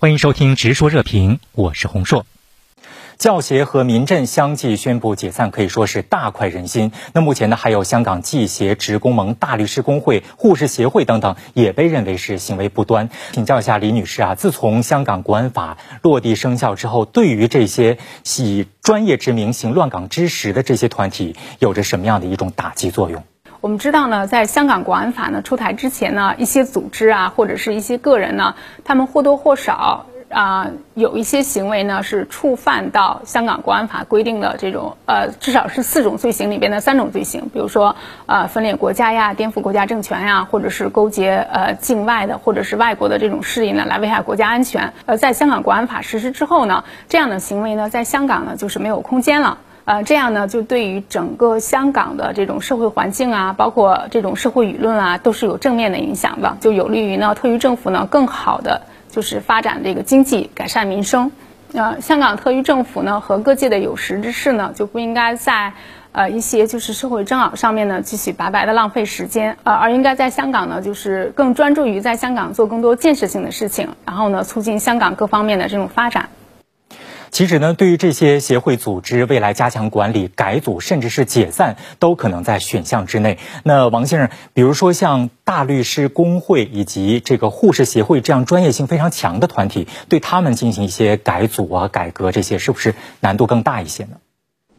欢迎收听《直说热评》，我是洪硕。教协和民阵相继宣布解散，可以说是大快人心。那目前呢，还有香港记协、职工盟、大律师工会、护士协会等等，也被认为是行为不端。请教一下李女士啊，自从香港国安法落地生效之后，对于这些以专业之名行乱港之实的这些团体，有着什么样的一种打击作用？我们知道呢，在香港国安法呢出台之前呢，一些组织啊，或者是一些个人呢，他们或多或少。啊，有一些行为呢是触犯到香港国安法规定的这种呃，至少是四种罪行里边的三种罪行，比如说呃分裂国家呀、颠覆国家政权呀，或者是勾结呃境外的或者是外国的这种势力呢来危害国家安全。呃，在香港国安法实施之后呢，这样的行为呢在香港呢就是没有空间了。呃，这样呢就对于整个香港的这种社会环境啊，包括这种社会舆论啊，都是有正面的影响的，就有利于呢特区政府呢更好的。就是发展这个经济，改善民生。呃，香港特区政府呢和各界的有识之士呢就不应该在呃一些就是社会争拗上面呢继续白白的浪费时间，呃，而应该在香港呢就是更专注于在香港做更多建设性的事情，然后呢促进香港各方面的这种发展。其实呢，对于这些协会组织，未来加强管理、改组，甚至是解散，都可能在选项之内。那王先生，比如说像大律师工会以及这个护士协会这样专业性非常强的团体，对他们进行一些改组啊、改革，这些是不是难度更大一些呢？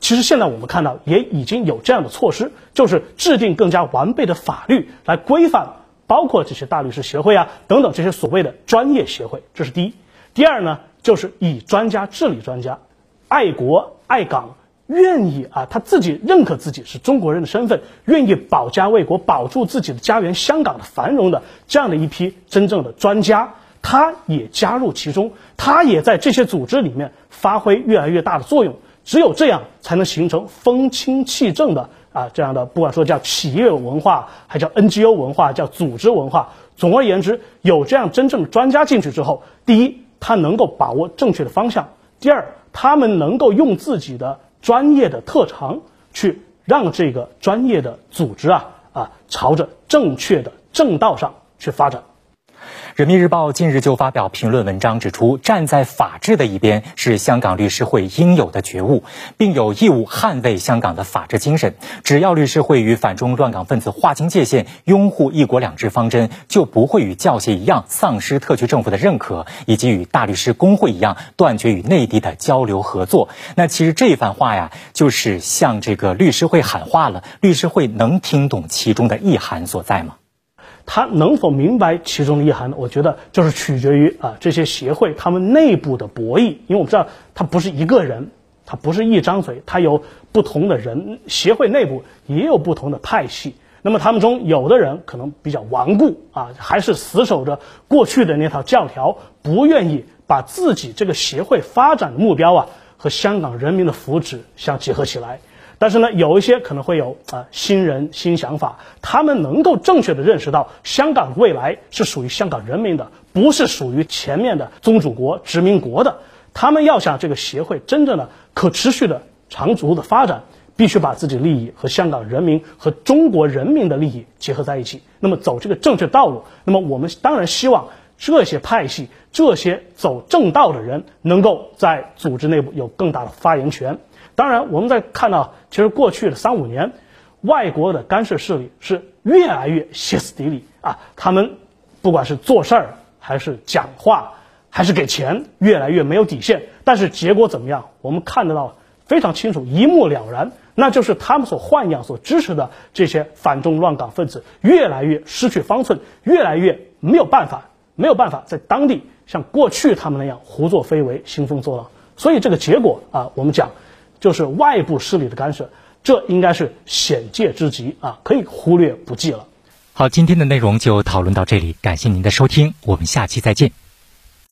其实现在我们看到，也已经有这样的措施，就是制定更加完备的法律来规范，包括这些大律师协会啊等等这些所谓的专业协会。这是第一。第二呢？就是以专家治理专家，爱国爱港，愿意啊，他自己认可自己是中国人的身份，愿意保家卫国，保住自己的家园香港的繁荣的这样的一批真正的专家，他也加入其中，他也在这些组织里面发挥越来越大的作用。只有这样，才能形成风清气正的啊这样的，不管说叫企业文化，还叫 NGO 文化，叫组织文化。总而言之，有这样真正的专家进去之后，第一。他能够把握正确的方向。第二，他们能够用自己的专业的特长，去让这个专业的组织啊啊，朝着正确的正道上去发展。人民日报近日就发表评论文章，指出站在法治的一边是香港律师会应有的觉悟，并有义务捍卫香港的法治精神。只要律师会与反中乱港分子划清界限，拥护一国两制方针，就不会与教协一样丧失特区政府的认可，以及与大律师工会一样断绝与内地的交流合作。那其实这番话呀，就是向这个律师会喊话了。律师会能听懂其中的意涵所在吗？他能否明白其中的意涵呢？我觉得就是取决于啊这些协会他们内部的博弈，因为我们知道他不是一个人，他不是一张嘴，他有不同的人，协会内部也有不同的派系。那么他们中有的人可能比较顽固啊，还是死守着过去的那套教条，不愿意把自己这个协会发展的目标啊和香港人民的福祉相结合起来。但是呢，有一些可能会有啊新人新想法，他们能够正确的认识到香港未来是属于香港人民的，不是属于前面的宗主国殖民国的。他们要想这个协会真正的可持续的长足的发展，必须把自己利益和香港人民和中国人民的利益结合在一起。那么走这个正确道路，那么我们当然希望这些派系、这些走正道的人能够在组织内部有更大的发言权。当然，我们在看到，其实过去的三五年，外国的干涉势力是越来越歇斯底里啊！他们不管是做事儿，还是讲话，还是给钱，越来越没有底线。但是结果怎么样？我们看得到非常清楚，一目了然，那就是他们所豢养、所支持的这些反中乱港分子，越来越失去方寸，越来越没有办法，没有办法在当地像过去他们那样胡作非为、兴风作浪。所以这个结果啊，我们讲。就是外部势力的干涉，这应该是显界之极啊，可以忽略不计了。好，今天的内容就讨论到这里，感谢您的收听，我们下期再见。